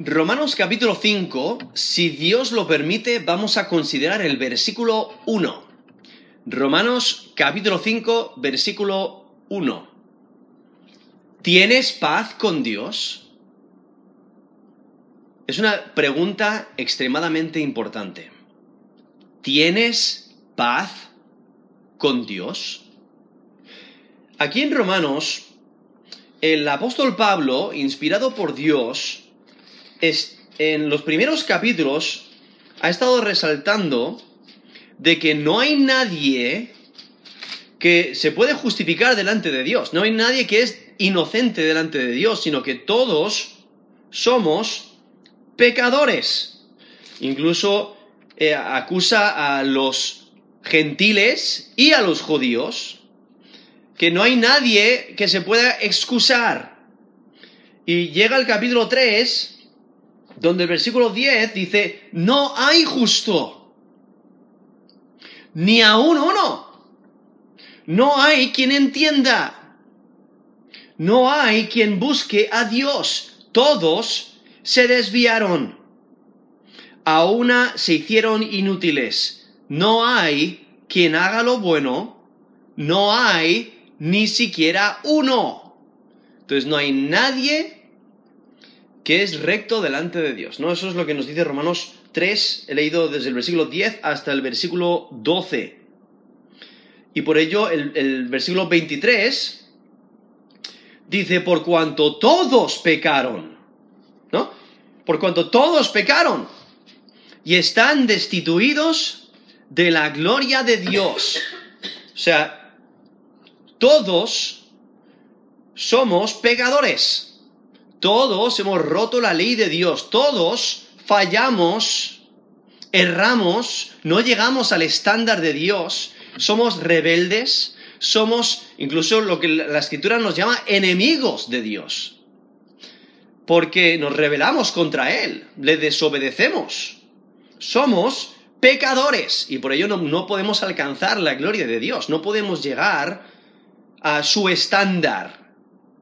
Romanos capítulo 5, si Dios lo permite, vamos a considerar el versículo 1. Romanos capítulo 5, versículo 1. ¿Tienes paz con Dios? Es una pregunta extremadamente importante. ¿Tienes paz con Dios? Aquí en Romanos, el apóstol Pablo, inspirado por Dios, en los primeros capítulos ha estado resaltando de que no hay nadie que se puede justificar delante de Dios, no hay nadie que es inocente delante de Dios, sino que todos somos pecadores. Incluso eh, acusa a los gentiles y a los judíos que no hay nadie que se pueda excusar. Y llega el capítulo 3 donde el versículo 10 dice, no hay justo, ni aún uno. No hay quien entienda. No hay quien busque a Dios. Todos se desviaron. A una se hicieron inútiles. No hay quien haga lo bueno. No hay ni siquiera uno. Entonces no hay nadie que es recto delante de Dios. ¿no? Eso es lo que nos dice Romanos 3, he leído desde el versículo 10 hasta el versículo 12. Y por ello el, el versículo 23 dice, por cuanto todos pecaron, ¿no? Por cuanto todos pecaron y están destituidos de la gloria de Dios. O sea, todos somos pecadores. Todos hemos roto la ley de Dios, todos fallamos, erramos, no llegamos al estándar de Dios, somos rebeldes, somos incluso lo que la escritura nos llama enemigos de Dios, porque nos rebelamos contra Él, le desobedecemos, somos pecadores. Y por ello no, no podemos alcanzar la gloria de Dios, no podemos llegar a su estándar.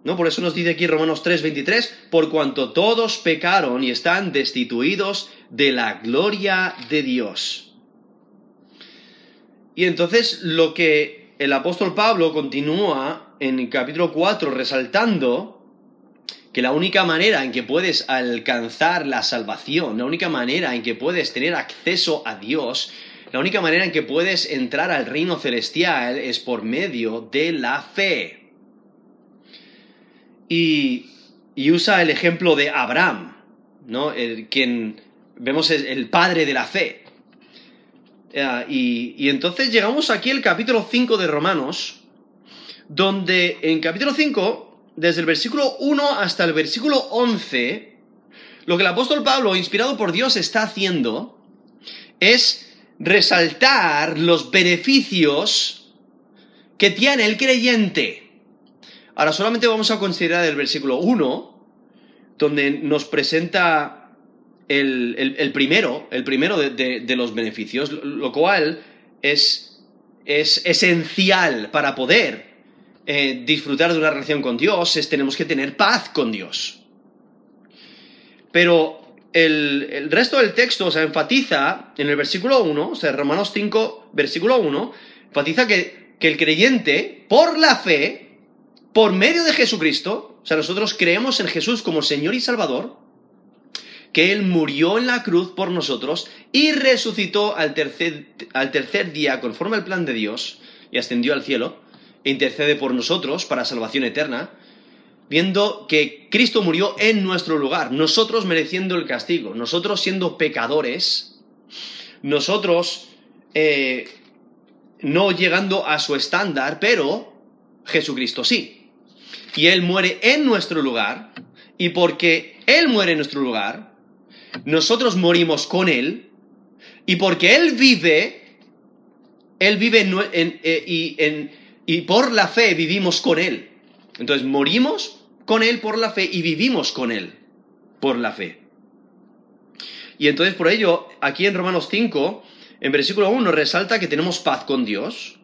¿No? Por eso nos dice aquí Romanos 3:23, por cuanto todos pecaron y están destituidos de la gloria de Dios. Y entonces lo que el apóstol Pablo continúa en el capítulo 4 resaltando que la única manera en que puedes alcanzar la salvación, la única manera en que puedes tener acceso a Dios, la única manera en que puedes entrar al reino celestial es por medio de la fe. Y, usa el ejemplo de Abraham, ¿no? El, quien vemos es el padre de la fe. Eh, y, y, entonces llegamos aquí al capítulo 5 de Romanos, donde en capítulo 5, desde el versículo 1 hasta el versículo 11, lo que el apóstol Pablo, inspirado por Dios, está haciendo es resaltar los beneficios que tiene el creyente. Ahora solamente vamos a considerar el versículo 1, donde nos presenta el, primero, el primero de, los beneficios, lo cual es, es esencial para poder eh, disfrutar de una relación con Dios, es tenemos que tener paz con Dios. Pero el, resto del texto, o enfatiza en el versículo 1, o sea, Romanos 5, versículo 1, enfatiza que, que el creyente, por la fe, por medio de Jesucristo, o sea, nosotros creemos en Jesús como Señor y Salvador, que Él murió en la cruz por nosotros y resucitó al tercer, al tercer día conforme al plan de Dios y ascendió al cielo e intercede por nosotros para salvación eterna, viendo que Cristo murió en nuestro lugar, nosotros mereciendo el castigo, nosotros siendo pecadores, nosotros eh, no llegando a su estándar, pero Jesucristo sí y Él muere en nuestro lugar, y porque Él muere en nuestro lugar, nosotros morimos con Él, y porque Él vive, Él vive eh, y, por la fe vivimos con Él. Entonces morimos con Él por la fe y vivimos con Él por la fe. Y entonces por ello, aquí en Romanos 5, en versículo 1 resalta que tenemos paz con Dios.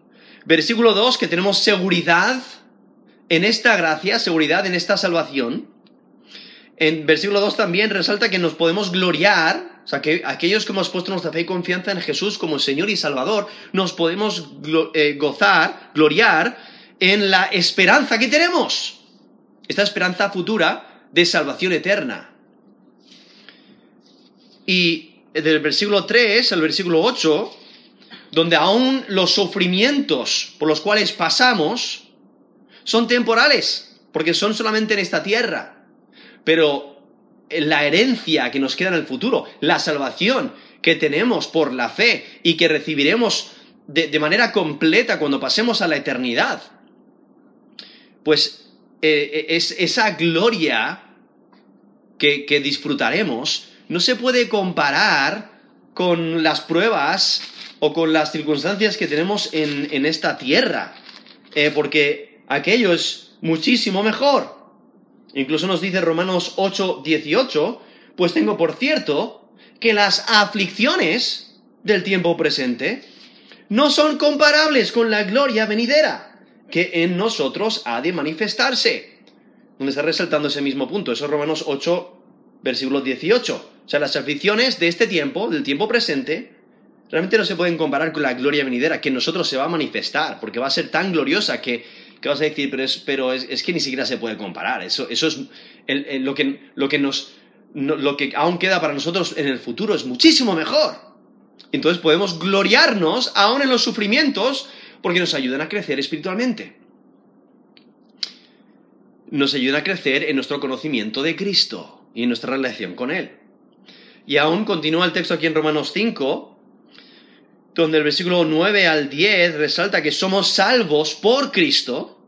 Versículo 2, que tenemos seguridad en esta gracia, seguridad en esta salvación. en versículo 2 también resalta que nos podemos gloriar, o sea, que aquellos que hemos puesto nuestra fe y confianza en Jesús como Señor y Salvador, nos podemos eh, gozar, gloriar en la esperanza que tenemos. Esta esperanza futura de salvación eterna. Y del versículo 3 al versículo 8, donde aún los sufrimientos por los cuales pasamos son temporales, porque son solamente en esta tierra. Pero la herencia que nos queda en el futuro, la salvación que tenemos por la fe y que recibiremos de, manera completa cuando pasemos a la eternidad, pues eh, eh, es, esa gloria que, disfrutaremos no se puede comparar con las pruebas o con las circunstancias que tenemos en, esta tierra, eh, porque aquello es muchísimo mejor. Incluso nos dice Romanos 8, 18, pues tengo por cierto que las aflicciones del tiempo presente no son comparables con la gloria venidera que en nosotros ha de manifestarse. Donde está resaltando ese mismo punto, eso es Romanos 8, versículo 18. O sea, las aflicciones de este tiempo, del tiempo presente, realmente no se pueden comparar con la gloria venidera que en nosotros se va a manifestar, porque va a ser tan gloriosa que ¿Qué vas a decir? Pero es, pero es, que ni siquiera se puede comparar. Eso, eso es lo, que, lo, que nos, lo que aún queda para nosotros en el futuro es muchísimo mejor. Entonces podemos gloriarnos aún en los sufrimientos porque nos ayudan a crecer espiritualmente. Nos ayudan a crecer en nuestro conocimiento de Cristo y en nuestra relación con Él. Y aún continúa el texto aquí en Romanos 5, donde el versículo 9 al 10 resalta que somos salvos por Cristo.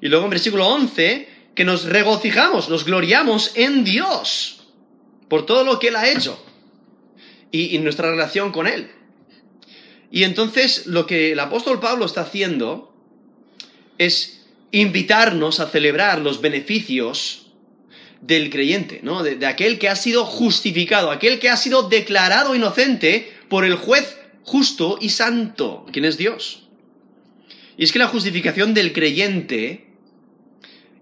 Y luego en versículo 11, que nos regocijamos, nos gloriamos en Dios por todo lo que Él ha hecho y, y nuestra relación con Él. Y entonces lo que el apóstol Pablo está haciendo es invitarnos a celebrar los beneficios del creyente, ¿no? de, aquel que ha sido justificado, aquel que ha sido declarado inocente por el juez justo y santo. ¿Quién es Dios? Y es que la justificación del creyente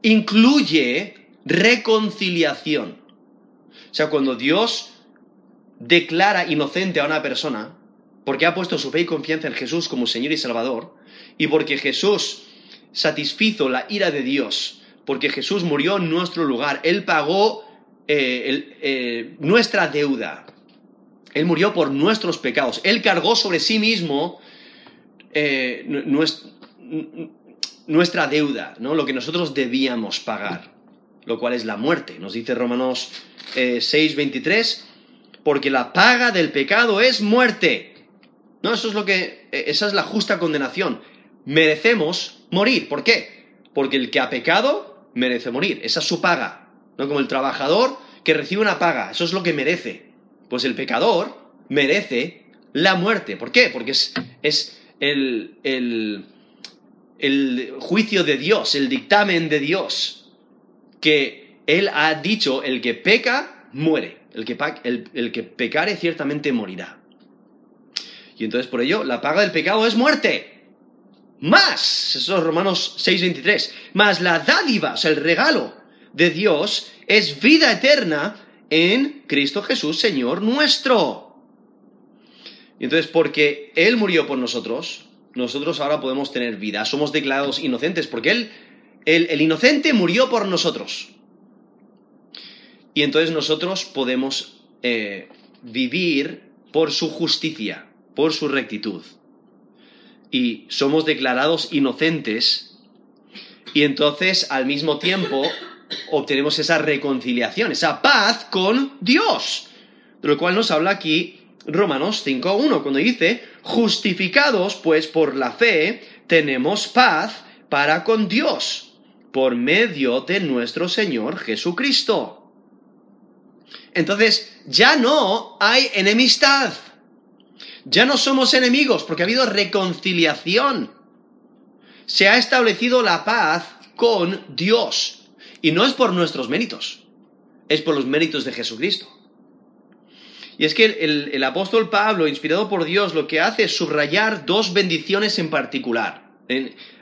incluye reconciliación. O sea, cuando Dios declara inocente a una persona, porque ha puesto su fe y confianza en Jesús como Señor y Salvador, y porque Jesús satisfizo la ira de Dios, porque Jesús murió en nuestro lugar, Él pagó eh, eh, nuestra deuda, él murió por nuestros pecados. Él cargó sobre sí mismo eh, nuestra deuda, ¿no? lo que nosotros debíamos pagar, lo cual es la muerte. Nos dice Romanos 6:23, eh, porque la paga del pecado es muerte. No, eso es lo que, eh, esa es la justa condenación. Merecemos morir. ¿Por qué? Porque el que ha pecado merece morir. Esa es su paga. No como el trabajador que recibe una paga. Eso es lo que merece pues el pecador merece la muerte. ¿Por qué? Porque es, el, juicio de Dios, el dictamen de Dios, que Él ha dicho, el que peca, muere. El que, pecare ciertamente morirá. Y entonces por ello, la paga del pecado es muerte. Más, eso es Romanos 6:23, más la dádiva, o sea, el regalo de Dios es vida eterna en Cristo Jesús, Señor nuestro. Y entonces, porque Él murió por nosotros, nosotros ahora podemos tener vida. Somos declarados inocentes porque Él, el inocente murió por nosotros. Y entonces nosotros podemos eh, vivir por su justicia, por su rectitud. Y somos declarados inocentes. Y entonces, al mismo tiempo, obtenemos esa reconciliación, esa paz con Dios. De lo cual nos habla aquí Romanos 5.1, cuando dice, justificados pues por la fe, tenemos paz para con Dios, por medio de nuestro Señor Jesucristo. Entonces, ya no hay enemistad. Ya no somos enemigos porque ha habido reconciliación. Se ha establecido la paz con Dios. Y no es por nuestros méritos, es por los méritos de Jesucristo. Y es que el, apóstol Pablo, inspirado por Dios, lo que hace es subrayar dos bendiciones en particular.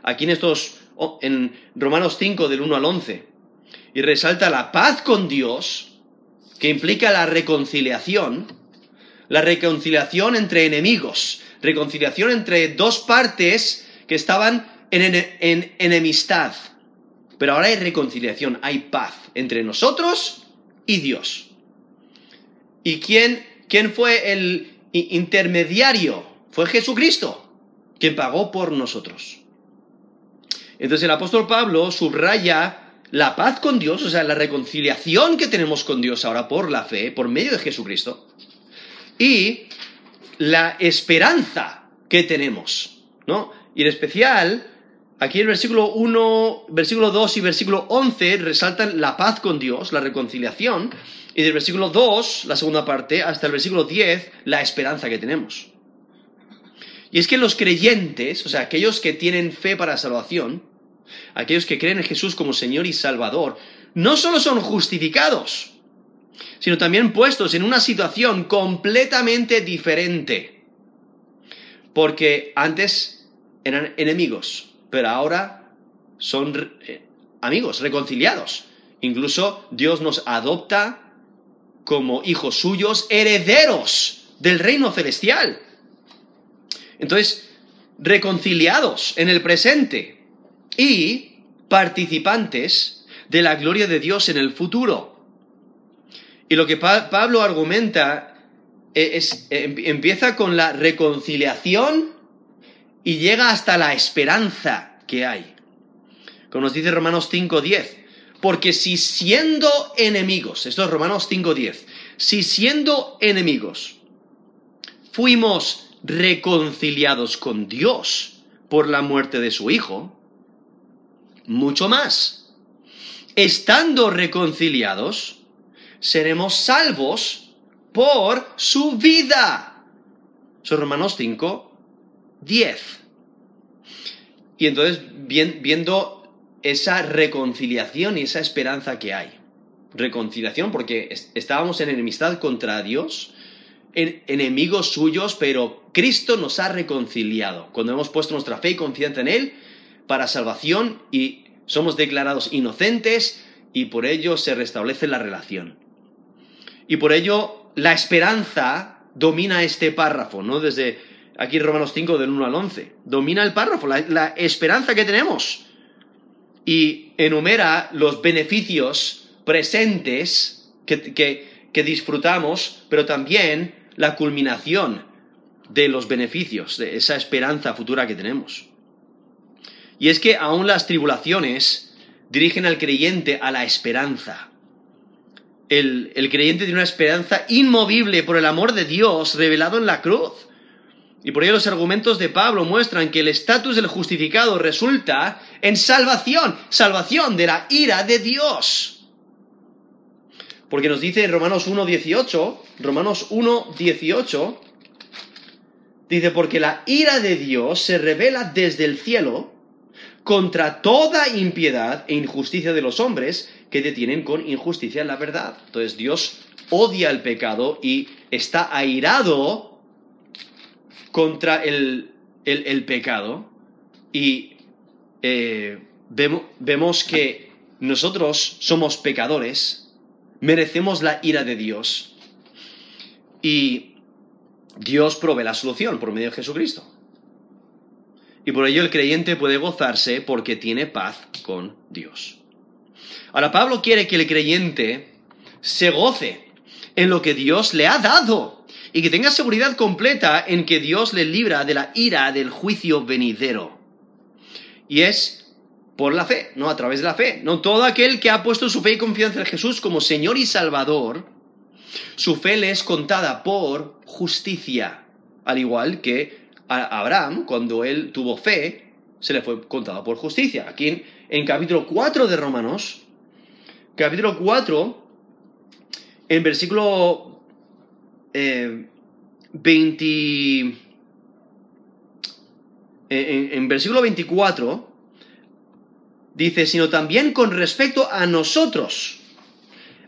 aquí en estos, en Romanos 5, del 1 al 11. Y y resalta la paz con Dios, que implica la reconciliación, la reconciliación entre enemigos, reconciliación entre dos partes que estaban en, enemistad. Pero ahora hay reconciliación, hay paz entre nosotros y Dios. ¿Y quién, quién fue el intermediario? Fue Jesucristo, quien pagó por nosotros. Entonces el apóstol Pablo subraya la paz con Dios, o sea, la reconciliación que tenemos con Dios ahora por la fe, por medio de Jesucristo, y la esperanza que tenemos, ¿no? Y en especial, aquí el versículo 1, versículo 2 y versículo 11 resaltan la paz con Dios, la reconciliación, y del versículo 2, la segunda parte, hasta el versículo 10, la esperanza que tenemos. Y es que los creyentes, o sea, aquellos que tienen fe para salvación, aquellos que creen en Jesús como Señor y Salvador, no solo son justificados, sino también puestos en una situación completamente diferente. Porque antes eran enemigos, pero ahora son eh, amigos, reconciliados. Incluso Dios nos adopta como hijos suyos, herederos del reino celestial. Entonces, reconciliados en el presente y participantes de la gloria de Dios en el futuro. Y lo que Pablo argumenta e-, es, em, empieza con la reconciliación y llega hasta la esperanza que hay. Como nos dice Romanos 5.10, porque si siendo enemigos, esto es Romanos 5.10, si siendo enemigos fuimos reconciliados con Dios por la muerte de su Hijo, mucho más. Estando reconciliados, seremos salvos por su vida. Son Romanos 5, 10. Y entonces, viendo esa reconciliación y esa esperanza que hay. Reconciliación porque estábamos en enemistad contra Dios, en, enemigos suyos, pero Cristo nos ha reconciliado. Cuando hemos puesto nuestra fe y confianza en Él para salvación y somos declarados inocentes y por ello se restablece la relación. Y por ello la esperanza domina este párrafo, ¿no? Desde aquí Romanos 5 del 1 al 11. Domina el párrafo, la, esperanza que tenemos. Y enumera los beneficios presentes que, que disfrutamos, pero también la culminación de los beneficios, de esa esperanza futura que tenemos. Y es que aún las tribulaciones dirigen al creyente a la esperanza el, creyente tiene una esperanza inmovible por el amor de Dios revelado en la cruz. Y por ello los argumentos de Pablo muestran que el estatus del justificado resulta en salvación, salvación de la ira de Dios. Porque nos dice Romanos 1.18, Romanos 1.18, dice, porque la ira de Dios se revela desde el cielo contra toda impiedad e injusticia de los hombres que detienen con injusticia la verdad. Entonces Dios odia el pecado y está airado contra el, pecado y eh, vemos, vemos que nosotros somos pecadores, merecemos la ira de Dios y Dios provee la solución por medio de Jesucristo. Y por ello el creyente puede gozarse porque tiene paz con Dios. Ahora Pablo quiere que el creyente se goce en lo que Dios le ha dado y que tenga seguridad completa en que Dios le libra de la ira del juicio venidero. Y es por la fe, no a través de la fe. No todo aquel que ha puesto su fe y confianza en Jesús como Señor y Salvador, su fe le es contada por justicia, al igual que a Abraham, cuando él tuvo fe, se le fue contada por justicia. Aquí en, en capítulo 4 de Romanos, capítulo 4, en versículo 20, eh, en versículo 24, dice, sino también con respecto a nosotros,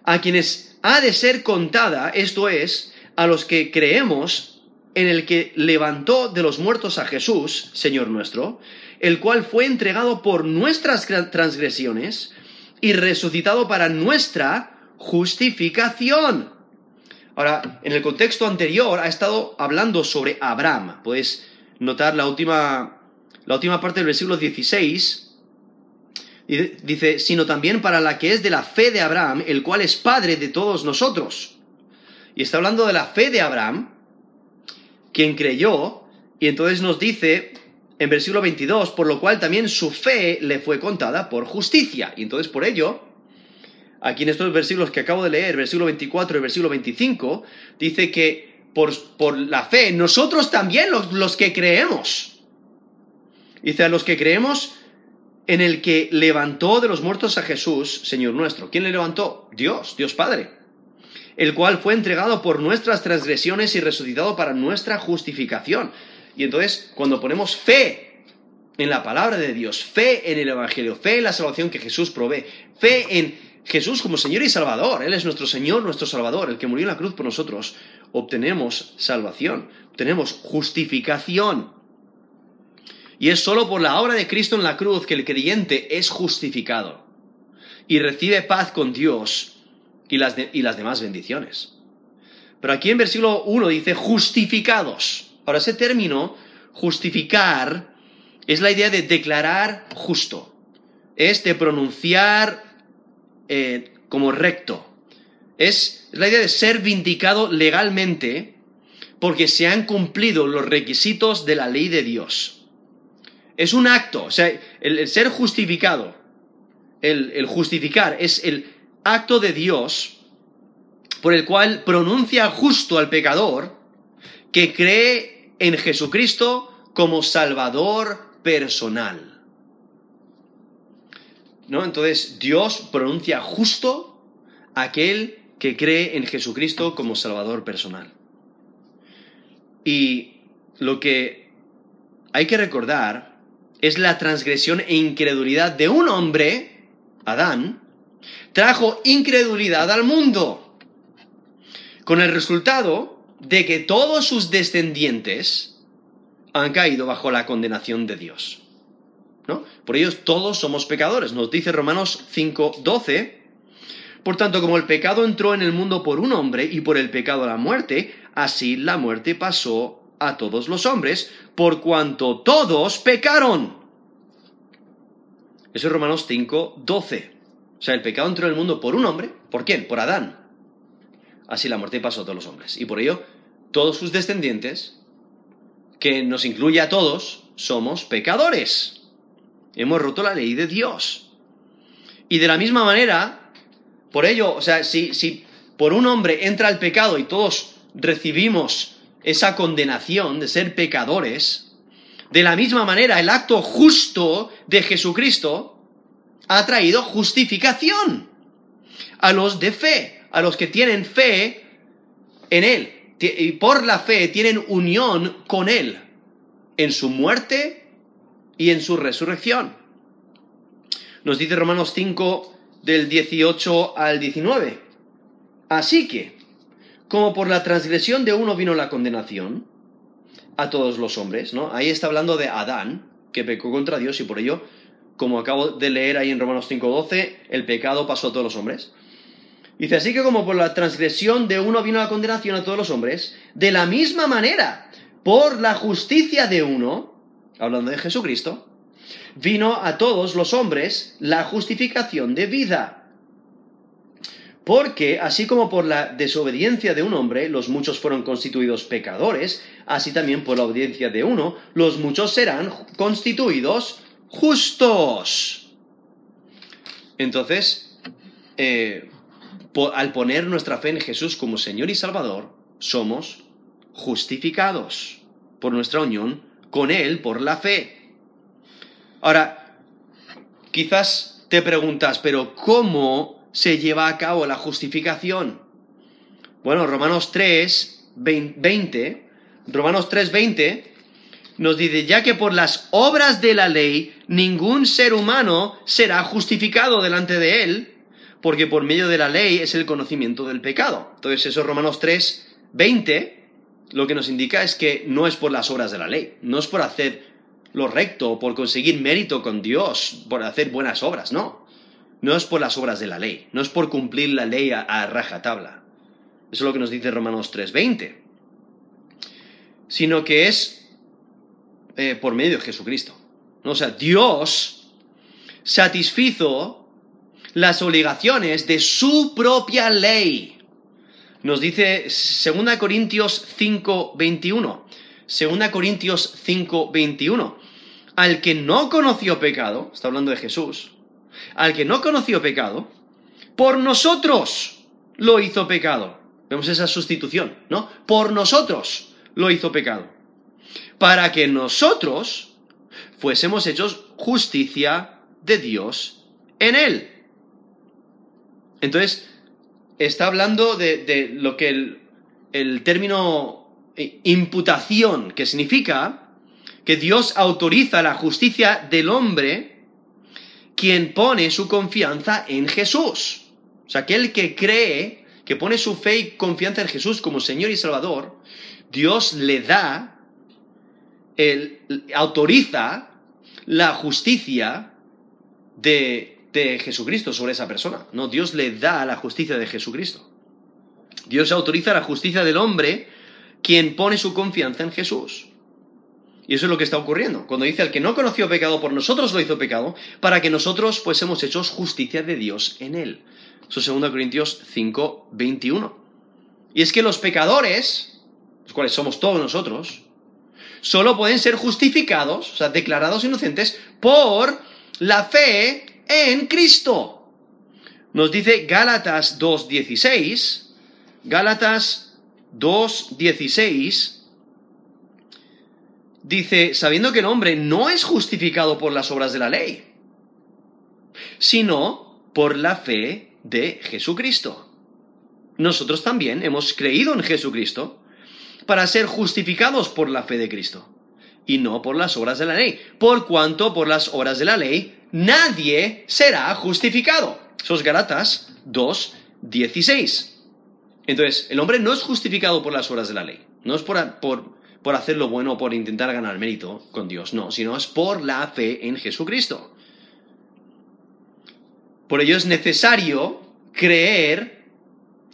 a quienes ha de ser contada, esto es, a los que creemos en el que levantó de los muertos a Jesús, Señor nuestro, el cual fue entregado por nuestras transgresiones y resucitado para nuestra justificación. Ahora, en el contexto anterior ha estado hablando sobre Abraham. Puedes notar la última, la última parte del versículo 16. Dice, sino también para la que es de la fe de Abraham, el cual es padre de todos nosotros. Y está hablando de la fe de Abraham, quien creyó, y entonces nos dice en versículo 22, por lo cual también su fe le fue contada por justicia. Y entonces por ello, aquí en estos versículos que acabo de leer, versículo 24 y versículo 25, dice que por, por la fe, nosotros también los, los que creemos, dice a los que creemos en el que levantó de los muertos a Jesús, Señor nuestro. ¿Quién le levantó? Dios, Dios Padre el cual fue entregado por nuestras transgresiones y resucitado para nuestra justificación. Y entonces, cuando ponemos fe en la palabra de Dios, fe en el Evangelio, fe en la salvación que Jesús provee, fe en Jesús como Señor y Salvador, Él es nuestro Señor, nuestro Salvador, el que murió en la cruz por nosotros, obtenemos salvación, obtenemos justificación. Y es solo por la obra de Cristo en la cruz que el creyente es justificado y recibe paz con Dios y las, y las demás bendiciones. Pero aquí en versículo 1 dice justificados. Ahora, ese término, justificar, es la idea de declarar justo. Es de pronunciar eh, como recto. Es la idea de ser vindicado legalmente porque se han cumplido los requisitos de la ley de Dios. Es un acto, o sea, el, ser justificado, el justificar es el acto de Dios por el cual pronuncia justo al pecador que cree en Jesucristo como Salvador personal. Entonces Dios pronuncia justo aquel que cree en Jesucristo como Salvador personal. Y lo que hay que recordar es la transgresión e incredulidad de un hombre, Adán, trajo incredulidad al mundo, con el resultado de que todos sus descendientes han caído bajo la condenación de Dios. Por ello todos somos pecadores. Nos dice Romanos 5:12. Por tanto, como el pecado entró en el mundo por un hombre y por el pecado la muerte, así la muerte pasó a todos los hombres, por cuanto todos pecaron. Eso es Romanos 5:12. O sea, el pecado entró en el mundo por un hombre. ¿Por quién? Por Adán así la muerte pasó a todos los hombres. Y por ello, todos sus descendientes, que nos incluye a todos, somos pecadores. Hemos roto la ley de Dios. Y de la misma manera, por ello, o sea, si, si por un hombre entra el pecado y todos recibimos esa condenación de ser pecadores, de la misma manera el acto justo de Jesucristo ha traído justificación a los de fe a los que tienen fe en Él. Y por la fe tienen unión con Él en su muerte y en su resurrección. Nos dice Romanos 5 del 18 al 19. Así que, como por la transgresión de uno vino la condenación a todos los hombres, ¿no? Ahí está hablando de Adán, que pecó contra Dios y por ello, como acabo de leer ahí en Romanos 5:12, el pecado pasó a todos los hombres. Dice, así que como por la transgresión de uno vino la condenación a todos los hombres, de la misma manera, por la justicia de uno, hablando de Jesucristo, vino a todos los hombres la justificación de vida. Porque así como por la desobediencia de un hombre los muchos fueron constituidos pecadores, así también por la obediencia de uno los muchos serán constituidos justos. Entonces, eh, al poner nuestra fe en Jesús como Señor y Salvador, somos justificados por nuestra unión con Él por la fe. Ahora, quizás te preguntas, pero ¿cómo se lleva a cabo la justificación? Bueno, Romanos 3, 20, Romanos 3, 20 nos dice, ya que por las obras de la ley ningún ser humano será justificado delante de Él, porque por medio de la ley es el conocimiento del pecado. Entonces, eso Romanos 3, 20, lo que nos indica es que no es por las obras de la ley, no es por hacer lo recto, por conseguir mérito con Dios, por hacer buenas obras, no. no es por las obras de la ley, no es por cumplir la ley a, a rajatabla. Eso es lo que nos dice Romanos 3:20. Sino que es eh, por medio de Jesucristo. O sea, Dios satisfizo las obligaciones de su propia ley. Nos dice 2 Corintios 5:21. 2 Corintios 5:21. Al que no conoció pecado, está hablando de Jesús, al que no conoció pecado, por nosotros lo hizo pecado. Vemos esa sustitución, ¿no? Por nosotros lo hizo pecado. Para que nosotros fuésemos hechos justicia de Dios en él. Entonces, está hablando de, lo que el, el término imputación, que significa que Dios autoriza la justicia del hombre quien pone su confianza en Jesús. O sea, aquel que cree, que pone su fe y confianza en Jesús como Señor y Salvador, Dios le da, el, autoriza la justicia de, de Jesucristo sobre esa persona. No, Dios le da la justicia de Jesucristo. Dios autoriza la justicia del hombre quien pone su confianza en Jesús. Y eso es lo que está ocurriendo. Cuando dice el que no conoció pecado por nosotros lo hizo pecado, para que nosotros fuésemos hechos justicia de Dios en él. Eso es 2 Corintios 5, 21. Y es que los pecadores, los cuales somos todos nosotros, solo pueden ser justificados, o sea, declarados inocentes, por la fe en Cristo. Nos dice Gálatas 2.16, Gálatas 2.16, dice, sabiendo que el hombre no es justificado por las obras de la ley, sino por la fe de Jesucristo. Nosotros también hemos creído en Jesucristo para ser justificados por la fe de Cristo y no por las obras de la ley, por cuanto por las obras de la ley nadie será justificado. Sos Galatas 2, 16. Entonces, el hombre no es justificado por las obras de la ley, no es por, por por hacer lo bueno o por intentar ganar mérito con Dios, no, sino es por la fe en Jesucristo. Por ello es necesario creer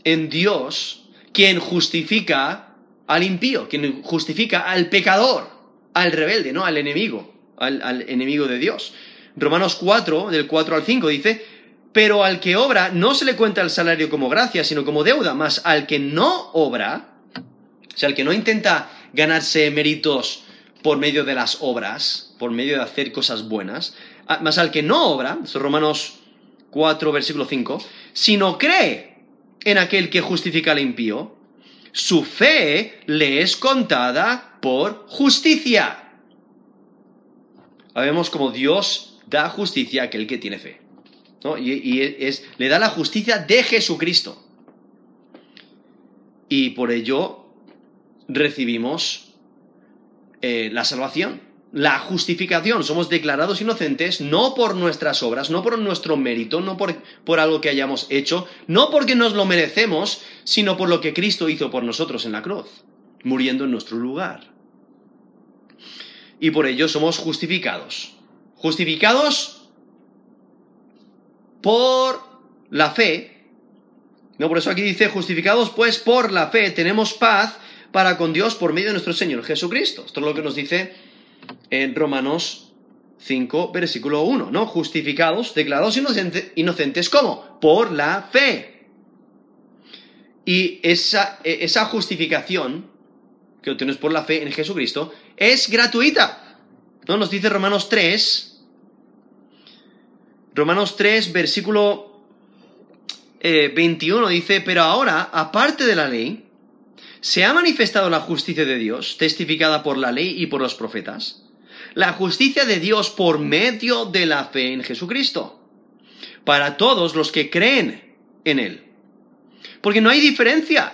en Dios, quien justifica al impío, quien justifica al pecador, al rebelde, ¿no? Al enemigo, al, enemigo de Dios. Romanos 4, del 4 al 5, dice, pero al que obra no se le cuenta el salario como gracia, sino como deuda, más al que no obra, o sea, al que no intenta ganarse méritos por medio de las obras, por medio de hacer cosas buenas, más al que no obra, esto es Romanos 4, versículo 5, sino cree en aquel que justifica al impío, su fe le es contada por justicia. Vemos como Dios da justicia a aquel que tiene fe. Y, es, le da la justicia de Jesucristo. Y por ello recibimos eh, la salvación, la justificación. Somos declarados inocentes no por nuestras obras, no por nuestro mérito, no por, por algo que hayamos hecho, no porque nos lo merecemos, sino por lo que Cristo hizo por nosotros en la cruz, muriendo en nuestro lugar. Y por ello somos justificados. Justificados por la fe. No, por eso aquí dice, justificados pues por la fe, tenemos paz para con Dios por medio de nuestro Señor Jesucristo. Esto es lo que nos dice en Romanos 5, versículo 1, ¿no? Justificados, declarados inocentes, ¿cómo? Por la fe. Y esa, e, esa justificación que obtienes por la fe en Jesucristo es gratuita. ¿No? Nos dice Romanos 3, Romanos 3, versículo 21, eh, dice, pero ahora, aparte de la ley, se ha manifestado la justicia de Dios, testificada por la ley y por los profetas. La justicia de Dios por medio de la fe en Jesucristo. Para todos los que creen en Él. Porque no hay diferencia.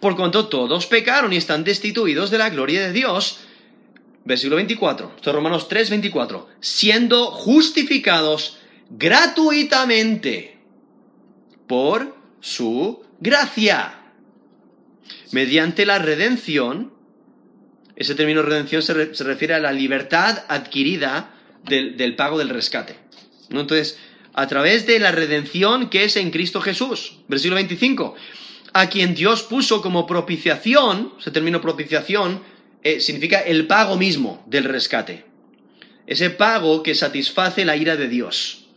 Por cuanto todos pecaron y están destituidos de la gloria de Dios. Versículo 24. Esto es Romanos 3, 24. Siendo justificados gratuitamente por su gracia mediante la redención, ese término redención se, refiere a la libertad adquirida del, pago del rescate. Entonces, a través de la redención que es en Cristo Jesús. Versículo 25. A quien Dios puso como propiciación, ese término propiciación eh, significa el pago mismo del rescate. Ese pago que satisface la ira de Dios.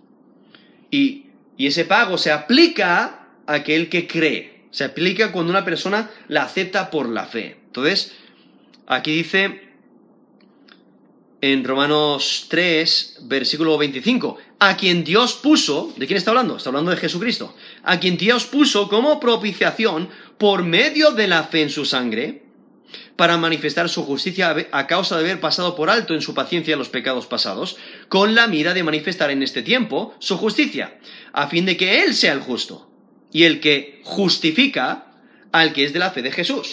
Y, y ese pago se aplica a aquel que cree. Se aplica cuando una persona la acepta por la fe. Entonces, aquí dice en Romanos 3, versículo 25, a quien Dios puso, ¿de quién está hablando? Está hablando de Jesucristo, a quien Dios puso como propiciación por medio de la fe en su sangre, para manifestar su justicia a causa de haber pasado por alto en su paciencia los pecados pasados, con la mira de manifestar en este tiempo su justicia, a fin de que Él sea el justo, y el que justifica al que es de la fe de Jesús.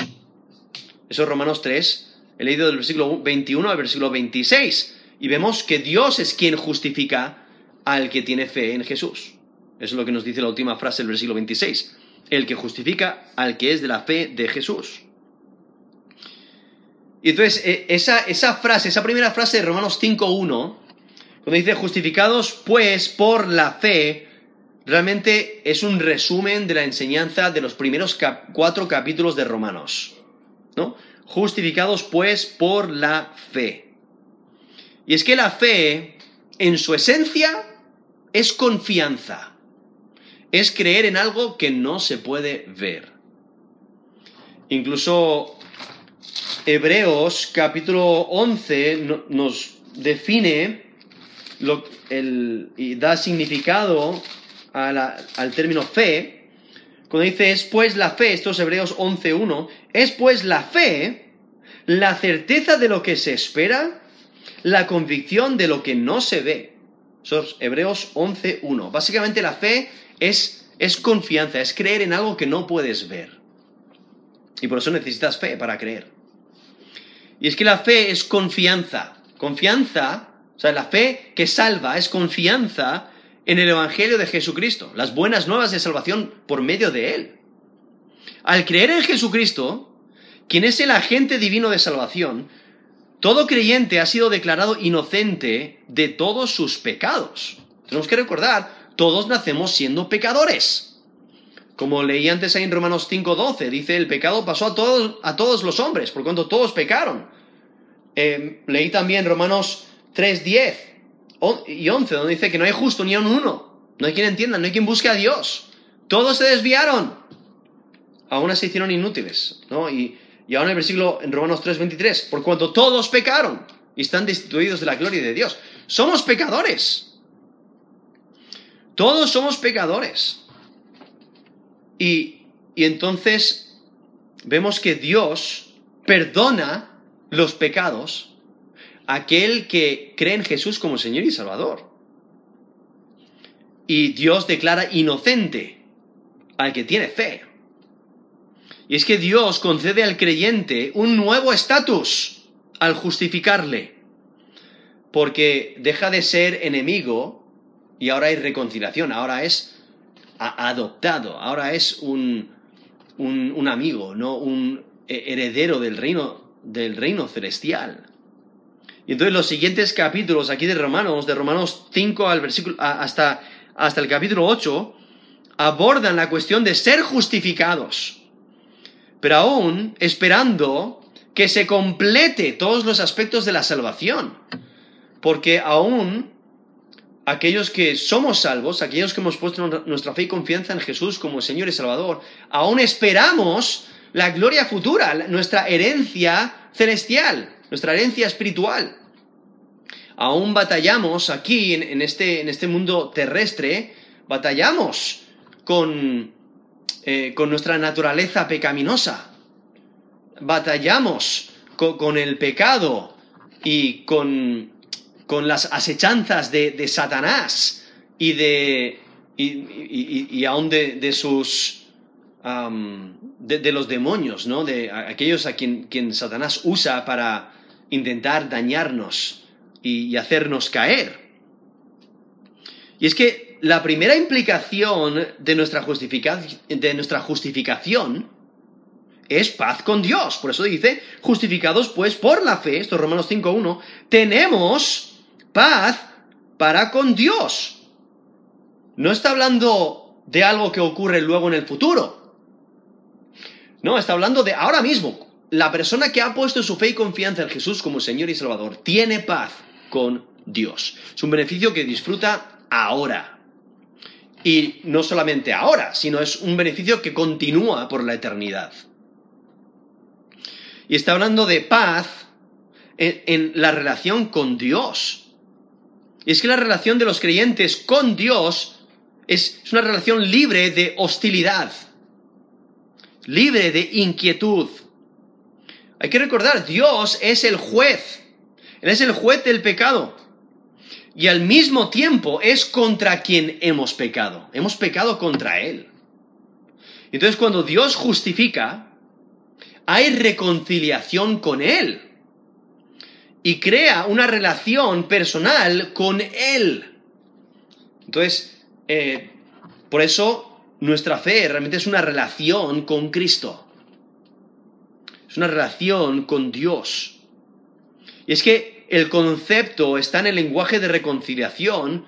Eso es Romanos 3, He leído del versículo 21 al versículo 26 y vemos que Dios es quien justifica al que tiene fe en Jesús. Eso es lo que nos dice la última frase del versículo 26. El que justifica al que es de la fe de Jesús. Y entonces, e, esa, esa frase, esa primera frase de Romanos 5.1, cuando dice justificados pues por la fe, realmente es un resumen de la enseñanza de los primeros cuatro capítulos de Romanos. ¿no? justificados pues por la fe. Y es que la fe, en su esencia, es confianza. Es creer en algo que no se puede ver. Incluso Hebreos capítulo 11 nos define y da significado al término fe cuando dice es pues la fe, estos Hebreos 11.1, es pues la fe, la certeza de lo que se espera, la convicción de lo que no se ve. Esos Hebreos 11.1. Básicamente la fe es, es confianza, es creer en algo que no puedes ver. Y por eso necesitas fe para creer. Y es que la fe es confianza. Confianza, o sea, la fe que salva es confianza en el Evangelio de Jesucristo, las buenas nuevas de salvación por medio de Él. Al creer en Jesucristo, quien es el agente divino de salvación, todo creyente ha sido declarado inocente de todos sus pecados. Tenemos que recordar, todos nacemos siendo pecadores. Como leí antes ahí en Romanos 5.12, dice, el pecado pasó a todos, a todos los hombres, por cuanto todos pecaron. Eh, leí también Romanos 3.10, y 11, donde dice que no hay justo ni a un uno. No hay quien entienda, no hay quien busque a Dios. Todos se desviaron. Aún se hicieron inútiles. ¿no? Y, y ahora en el versículo en Romanos 3:23, por cuanto todos pecaron y están destituidos de la gloria de Dios. Somos pecadores. Todos somos pecadores. Y, y entonces vemos que Dios perdona los pecados aquel que cree en Jesús como Señor y Salvador. Y Dios declara inocente al que tiene fe. Y es que Dios concede al creyente un nuevo estatus al justificarle, porque deja de ser enemigo y ahora hay reconciliación, ahora es adoptado, ahora es un, un, amigo, no un heredero del reino, del reino celestial. Y entonces los siguientes capítulos aquí de Romanos, de Romanos 5 al versículo, hasta, hasta el capítulo 8, abordan la cuestión de ser justificados, pero aún esperando que se complete todos los aspectos de la salvación, porque aún aquellos que somos salvos, aquellos que hemos puesto nuestra fe y confianza en Jesús como Señor y Salvador, aún esperamos la gloria futura, nuestra herencia celestial nuestra herencia espiritual. Aún batallamos aquí, en, este, en este, mundo terrestre, batallamos con, eh, con nuestra naturaleza pecaminosa. Batallamos con, el pecado y con, con las asechanzas de, Satanás y de. y, aún de, sus. De, los demonios, ¿no? De aquellos a quien, Satanás usa para, intentar dañarnos y, hacernos caer. Y es que la primera implicación de nuestra, de nuestra justificación es paz con Dios. Por eso dice, justificados pues por la fe, esto es Romanos 5.1, tenemos paz para con Dios. no está hablando de algo que ocurre luego en el futuro. No, está hablando de ahora mismo. La persona que ha puesto su fe y confianza en Jesús como Señor y Salvador tiene paz con Dios. Es un beneficio que disfruta ahora. Y no solamente ahora, sino es un beneficio que continúa por la eternidad. Y está hablando de paz en, la relación con Dios. Y es que la relación de los creyentes con Dios es, es una relación libre de hostilidad, libre de inquietud. Hay que recordar, Dios es el juez. Él es el juez del pecado. Y al mismo tiempo es contra quien hemos pecado. Hemos pecado contra Él. Entonces cuando Dios justifica, hay reconciliación con Él y crea una relación personal con Él. Entonces, eh, por eso nuestra fe realmente es una relación con Cristo. Es una relación con Dios. Y es que el concepto está en el lenguaje de reconciliación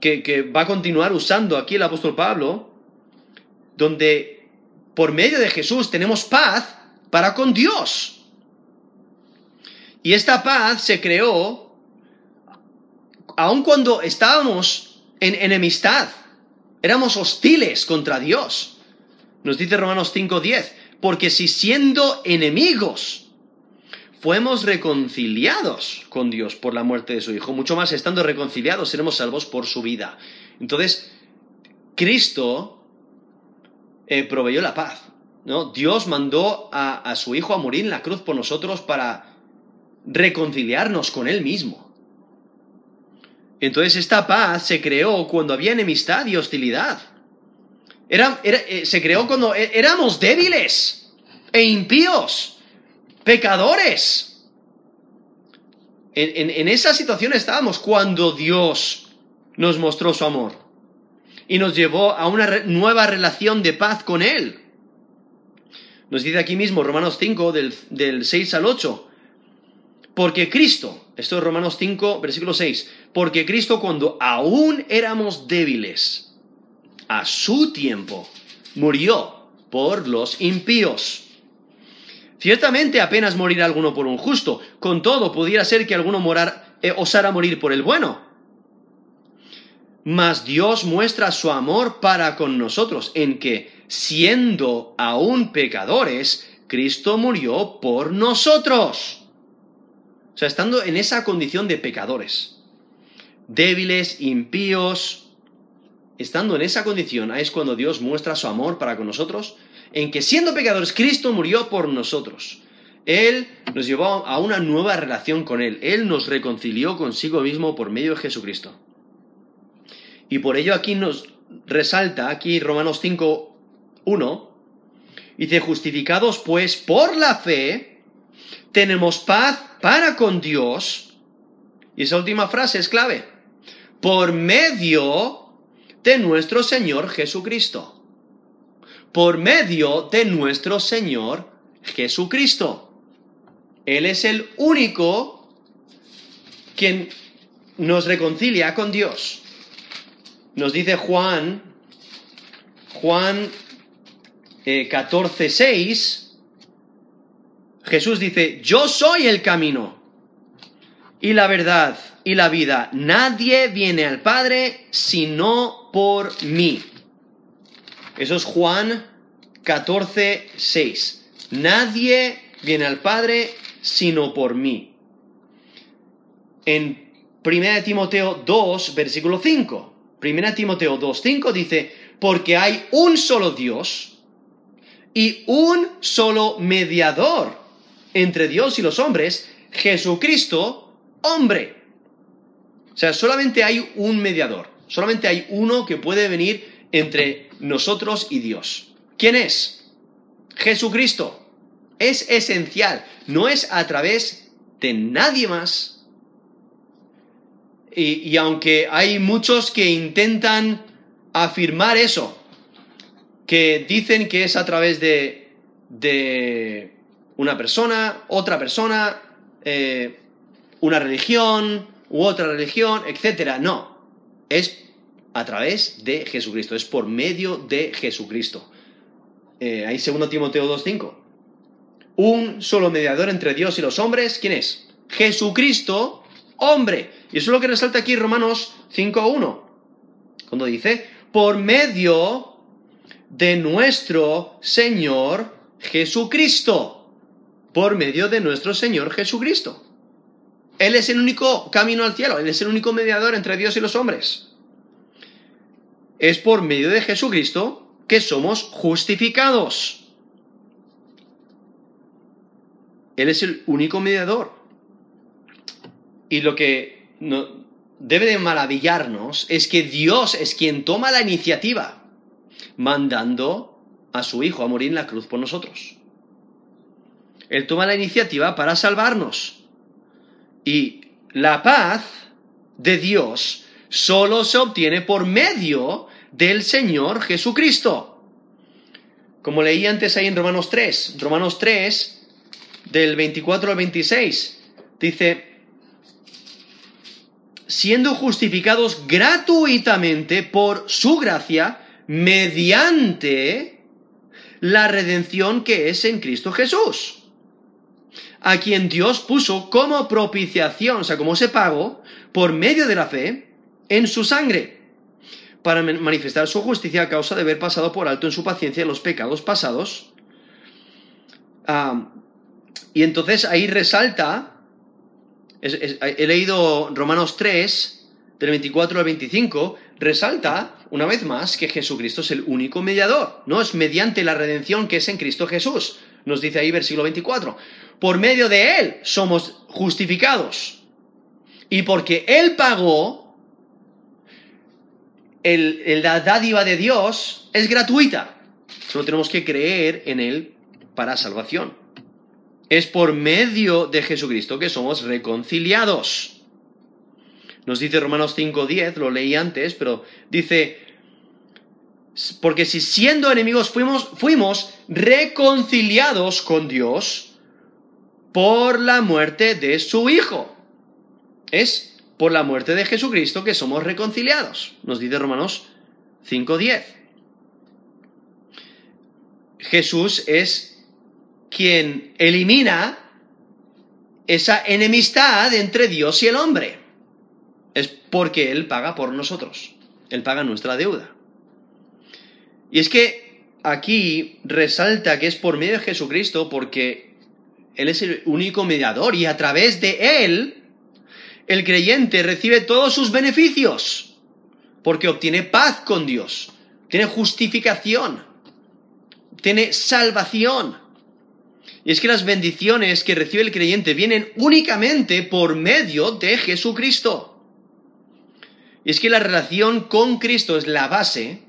que, va a continuar usando aquí el apóstol Pablo, donde por medio de Jesús tenemos paz para con Dios. Y esta paz se creó aun cuando estábamos en enemistad, éramos hostiles contra Dios. Nos dice Romanos 5:10, porque si siendo enemigos fuimos reconciliados con Dios por la muerte de su Hijo, mucho más estando reconciliados seremos salvos por su vida. Entonces, Cristo eh, proveyó la paz. ¿no? Dios mandó a, a su Hijo a morir en la cruz por nosotros para reconciliarnos con Él mismo. Entonces esta paz se creó cuando había enemistad y hostilidad. Era, eh, se creó cuando e, éramos débiles e impíos, pecadores. En, en esa situación estábamos cuando Dios nos mostró su amor y nos llevó a una nueva relación de paz con Él. Nos dice aquí mismo Romanos 5 del, del 6 al 8. Porque Cristo, esto es Romanos 5, versículo 6, porque Cristo cuando aún éramos débiles, a su tiempo, murió por los impíos. Ciertamente apenas morirá alguno por un justo, con todo pudiera ser que alguno morar, eh, osara morir por el bueno. Mas Dios muestra su amor para con nosotros en que, siendo aún pecadores, Cristo murió por nosotros. O sea, estando en esa condición de pecadores, débiles, impíos, estando en esa condición, es cuando Dios muestra su amor para con nosotros, en que siendo pecadores, Cristo murió por nosotros. Él nos llevó a una nueva relación con Él. Él nos reconcilió consigo mismo por medio de Jesucristo. Y por ello aquí nos resalta, aquí Romanos 5, 1, dice, justificados pues por la fe, tenemos paz para con Dios, y esa última frase es clave, por medio de nuestro Señor Jesucristo. Por medio de nuestro Señor Jesucristo. Él es el único quien nos reconcilia con Dios. Nos dice Juan, Juan eh, 14, 6, Jesús dice, yo soy el camino y la verdad y la vida. Nadie viene al Padre sino por mí. Eso es Juan 14, 6. Nadie viene al Padre sino por mí. En 1 Timoteo 2, versículo 5. 1 Timoteo 2, 5 dice, porque hay un solo Dios y un solo mediador entre Dios y los hombres, Jesucristo, hombre. O sea, solamente hay un mediador, solamente hay uno que puede venir entre nosotros y Dios. ¿Quién es? Jesucristo. Es esencial, no es a través de nadie más. Y, aunque hay muchos que intentan afirmar eso, que dicen que es a través de, de una persona, otra persona, eh, una religión u otra religión, etc. No, es a través de Jesucristo, es por medio de Jesucristo. Eh, ahí 2 Timoteo 2.5. Un solo mediador entre Dios y los hombres, ¿quién es? Jesucristo, hombre. Y eso es lo que resalta aquí Romanos 5.1. Cuando dice, por medio de nuestro Señor Jesucristo. Por medio de nuestro Señor Jesucristo. Él es el único camino al cielo, Él es el único mediador entre Dios y los hombres. Es por medio de Jesucristo que somos justificados. Él es el único mediador. Y lo que debe de maravillarnos es que Dios es quien toma la iniciativa, mandando a su Hijo a morir en la cruz por nosotros. Él toma la iniciativa para salvarnos. Y la paz de Dios solo se obtiene por medio del Señor Jesucristo. Como leí antes ahí en Romanos 3, Romanos 3, del 24 al 26, dice, siendo justificados gratuitamente por su gracia, mediante la redención que es en Cristo Jesús a quien Dios puso como propiciación, o sea, como ese pago, por medio de la fe, en su sangre, para manifestar su justicia a causa de haber pasado por alto en su paciencia los pecados pasados. y entonces ahí resalta, he leído Romanos 3, del 24 al 25, resalta una vez más que Jesucristo es el único mediador, no es mediante la redención que es en Cristo Jesús. Nos dice ahí versículo 24 por medio de Él somos justificados. Y porque Él pagó, la dádiva de Dios es gratuita. Solo tenemos que creer en Él para salvación. Es por medio de Jesucristo que somos reconciliados. Nos dice Romanos 5.10, lo leí antes, pero dice, porque si siendo enemigos fuimos, fuimos reconciliados con Dios, por la muerte de su Hijo. Es por la muerte de Jesucristo que somos reconciliados, nos dice Romanos 5.10. Jesús es quien elimina esa enemistad entre Dios y el hombre. Es porque Él paga por nosotros. Él paga nuestra deuda. Y es que aquí resalta que es por medio de Jesucristo porque él es el único mediador y a través de Él el creyente recibe todos sus beneficios porque obtiene paz con Dios, tiene justificación, tiene salvación. Y es que las bendiciones que recibe el creyente vienen únicamente por medio de Jesucristo. Y es que la relación con Cristo es la base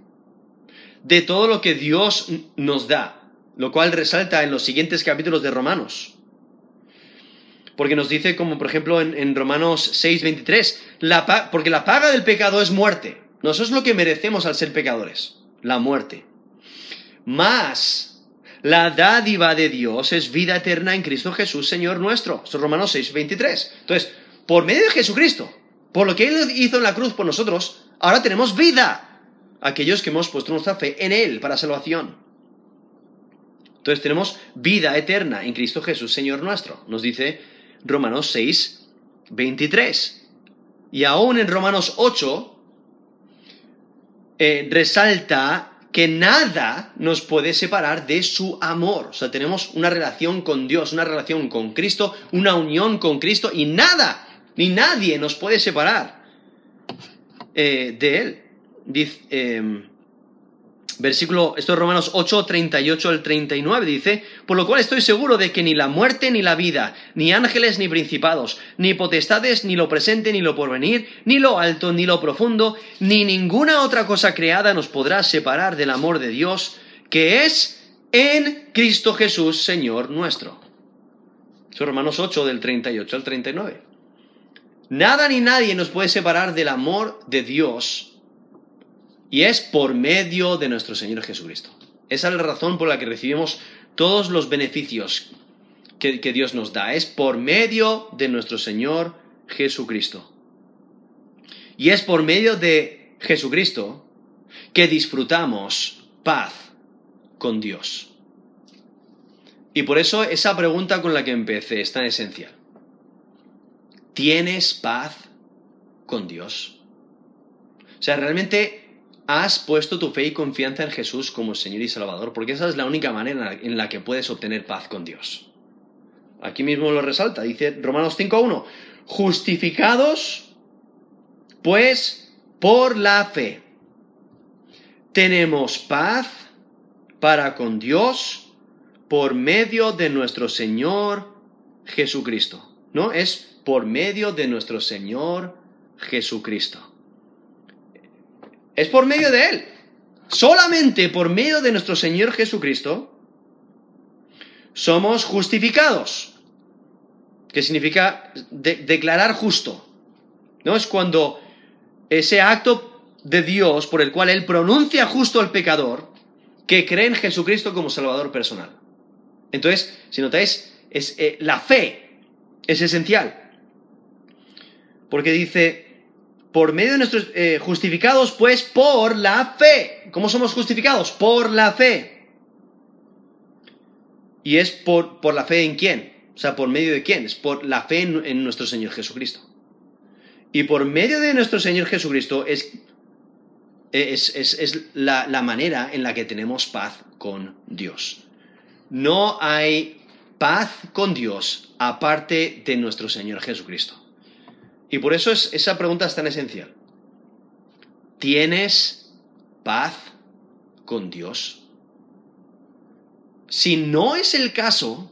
de todo lo que Dios nos da, lo cual resalta en los siguientes capítulos de Romanos porque nos dice, como por ejemplo en, Romanos 6, 23, porque la paga del pecado es muerte. No, eso es lo que merecemos al ser pecadores, la muerte. Más la dádiva de Dios es vida eterna en Cristo Jesús, Señor nuestro. Es Romanos 6, 23. Entonces, por medio de Jesucristo, por lo que Él hizo en la cruz por nosotros, ahora tenemos vida. Aquellos que hemos puesto nuestra fe en Él para salvación. Entonces tenemos vida eterna en Cristo Jesús, Señor nuestro. Nos dice Romanos 6, 23. Y aún en Romanos 8 eh, resalta que nada nos puede separar de su amor. O sea, tenemos una relación con Dios, una relación con Cristo, una unión con Cristo y nada, ni nadie nos puede separar eh, de Él. Dice, em, Versículo, esto es Romanos 8, 38 al 39, dice, por lo cual estoy seguro de que ni la muerte ni la vida, ni ángeles ni principados, ni potestades, ni lo presente ni lo porvenir, ni lo alto ni lo profundo, ni ninguna otra cosa creada nos podrá separar del amor de Dios, que es en Cristo Jesús, Señor nuestro. Eso es Romanos 8, del 38 al 39. Nada ni nadie nos puede separar del amor de Dios y es por medio de nuestro Señor Jesucristo. Esa es la razón por la que recibimos todos los beneficios que, Dios nos da. Es por medio de nuestro Señor Jesucristo. Y es por medio de Jesucristo que disfrutamos paz con Dios. Y por eso esa pregunta con la que empecé es tan esencial. ¿Tienes paz con Dios? O sea, realmente has puesto tu fe y confianza en Jesús como Señor y Salvador, porque esa es la única manera en la que puedes obtener paz con Dios. Aquí mismo lo resalta, dice Romanos 5.1, justificados pues por la fe. Tenemos paz para con Dios por medio de nuestro Señor Jesucristo. ¿No? Es por medio de nuestro Señor Jesucristo. Es por medio de Él. Solamente por medio de nuestro Señor Jesucristo somos justificados. Que significa declarar justo. ¿No? Es cuando ese acto de Dios por el cual Él pronuncia justo al pecador que cree en Jesucristo como Salvador personal. Entonces, si notáis, es, eh, la fe es esencial. Porque dice, por medio de nuestros eh, justificados, pues por la fe. ¿Cómo somos justificados? Por la fe. ¿Y es por, por la fe en quién? O sea, ¿por medio de quién? Es por la fe en nuestro Señor Jesucristo. Y por medio de nuestro Señor Jesucristo es, es, la, la manera en la que tenemos paz con Dios. No hay paz con Dios aparte de nuestro Señor Jesucristo. Y por eso es, esa pregunta es tan esencial. ¿Tienes paz con Dios? Si no es el caso,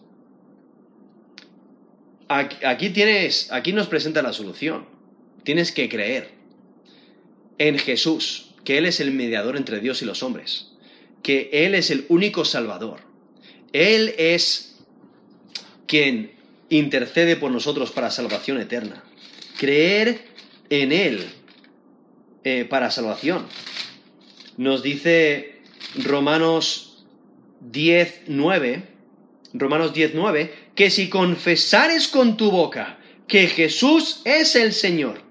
aquí, tienes, aquí nos presenta la solución. Tienes que creer en Jesús, que Él es el mediador entre Dios y los hombres, que Él es el único Salvador. Él es quien intercede por nosotros para salvación eterna. Creer en Él eh, para salvación. Nos dice Romanos 10, 9, Romanos 10, 9, que si confesares con tu boca que Jesús es el Señor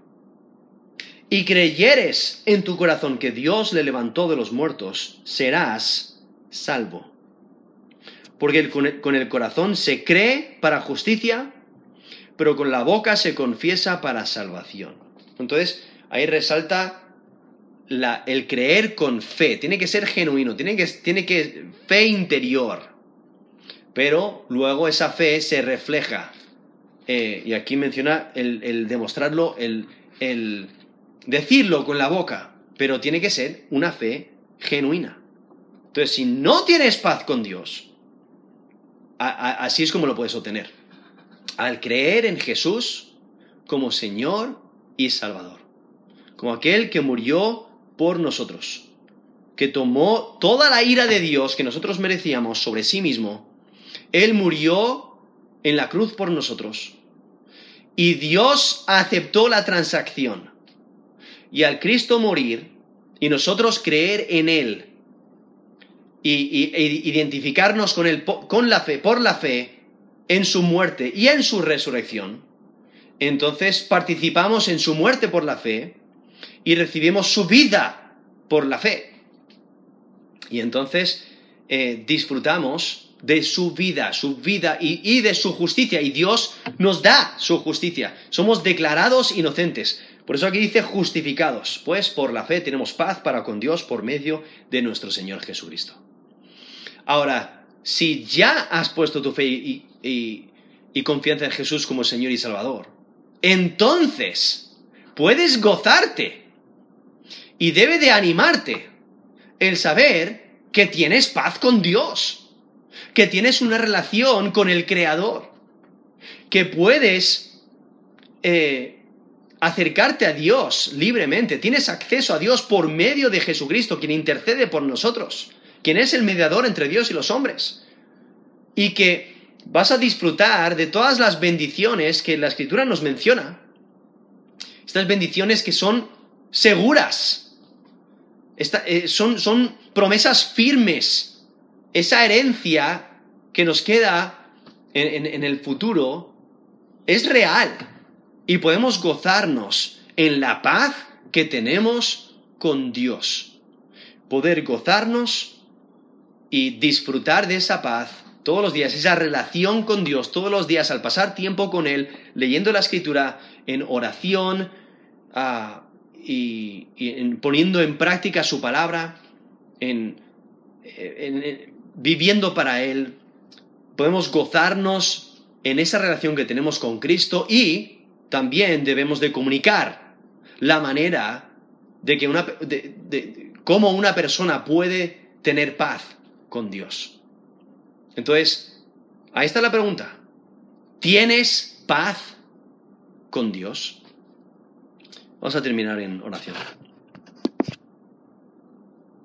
y creyeres en tu corazón que Dios le levantó de los muertos, serás salvo. Porque con el corazón se cree para justicia, pero con la boca se confiesa para salvación. Entonces, ahí resalta el creer con fe. Tiene que ser genuino, tiene que, tiene que fe interior. Pero luego esa fe se refleja. Eh, y aquí menciona el, demostrarlo, el, decirlo con la boca, pero tiene que ser una fe genuina. Entonces, si no tienes paz con Dios, así es como lo puedes obtener. Al creer en Jesús como Señor y Salvador. Como aquel que murió por nosotros. Que tomó toda la ira de Dios que nosotros merecíamos sobre sí mismo. Él murió en la cruz por nosotros. Y Dios aceptó la transacción y al Cristo morir y nosotros creer en Él y, e identificarnos con, él, con la fe, por la fe, en su muerte y en su resurrección, entonces participamos en su muerte por la fe y recibimos su vida por la fe. Y entonces eh, disfrutamos de su vida, su vida y, y, de su justicia. Y Dios nos da su justicia. Somos declarados inocentes. Por eso aquí dice justificados, pues por la fe tenemos paz para con Dios por medio de nuestro Señor Jesucristo. Ahora, si ya has puesto tu fe y, confianza en Jesús como Señor y Salvador, entonces puedes gozarte y debe de animarte el saber que tienes paz con Dios, que tienes una relación con el Creador, que puedes eh, acercarte a Dios libremente. Tienes acceso a Dios por medio de Jesucristo, quien intercede por nosotros, quien es el mediador entre Dios y los hombres. Y que vas a disfrutar de todas las bendiciones que la Escritura nos menciona. Estas bendiciones que son seguras, eh, son, son promesas firmes. Esa herencia que nos queda en el futuro es real y podemos gozarnos en la paz que tenemos con Dios. Poder gozarnos y disfrutar de esa paz todos los días, esa relación con Dios, todos los días al pasar tiempo con Él, leyendo la escritura en oración ah, y, poniendo en práctica su palabra, en, viviendo para Él, podemos gozarnos en esa relación que tenemos con Cristo y también debemos de comunicar la manera de que una, de cómo una persona puede tener paz con Dios. Entonces, ahí está la pregunta. ¿Tienes paz con Dios? Vamos a terminar en oración.